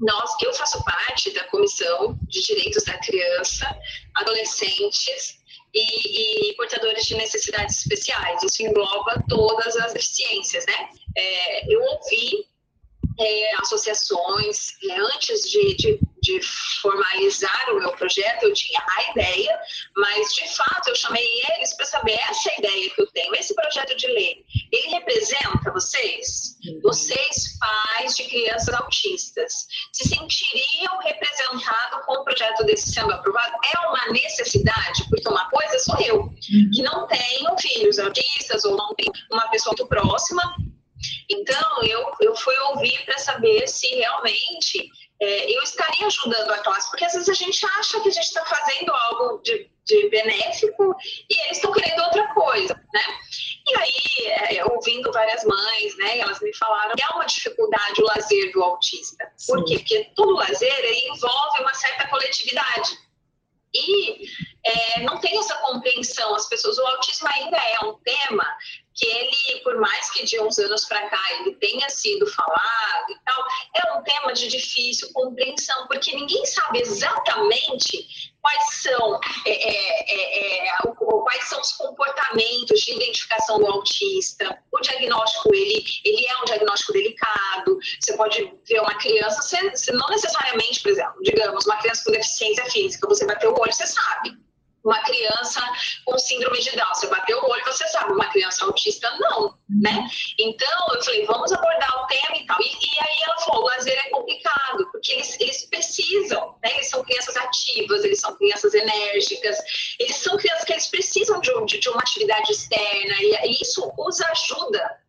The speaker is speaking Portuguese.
nós, eu faço parte da Comissão de Direitos da Criança, Adolescentes e, e, portadores de necessidades especiais. Isso engloba todas as deficiências, né? É, eu ouvi é, associações é, antes de, de, de, formalizar o meu projeto, eu tinha a ideia, mas de fato eu chamei eles para saber essa ideia que eu tenho, esse projeto de lei, ele representa vocês? Uhum. Vocês, pais de crianças autistas, se sentiriam representados com o projeto desse sendo aprovado? É uma necessidade, porque uma coisa sou eu, uhum. que não tenho filhos autistas ou não tenho uma pessoa muito próxima, então, eu, eu fui ouvir para saber se realmente é, eu estaria ajudando a classe, porque às vezes a gente acha que a gente está fazendo algo de, de, benéfico e eles estão querendo outra coisa, né? Aí, é, ouvindo várias mães, né, elas me falaram que é uma dificuldade o lazer do autista. Sim. Por quê? Porque todo lazer envolve uma certa coletividade. E é, não tem essa compreensão, as pessoas, o autismo ainda é um tema que ele, por mais que de uns anos para cá ele tenha sido falado e tal, de difícil compreensão, porque ninguém sabe exatamente quais são, é, é, é, é quais são os comportamentos de identificação do autista. O diagnóstico, ele, ele é um diagnóstico delicado. Você pode ver uma criança, você, você não necessariamente, por exemplo, digamos, uma criança com deficiência física, você bateu o olho, você sabe uma criança com síndrome de Down. Você bateu o olho, você sabe, uma criança autista não, né? Então, eu falei, vamos abordar o tema e tal. E, e aí ela falou, eles são crianças enérgicas, eles são crianças que eles precisam de, de, de uma atividade externa, e isso os ajuda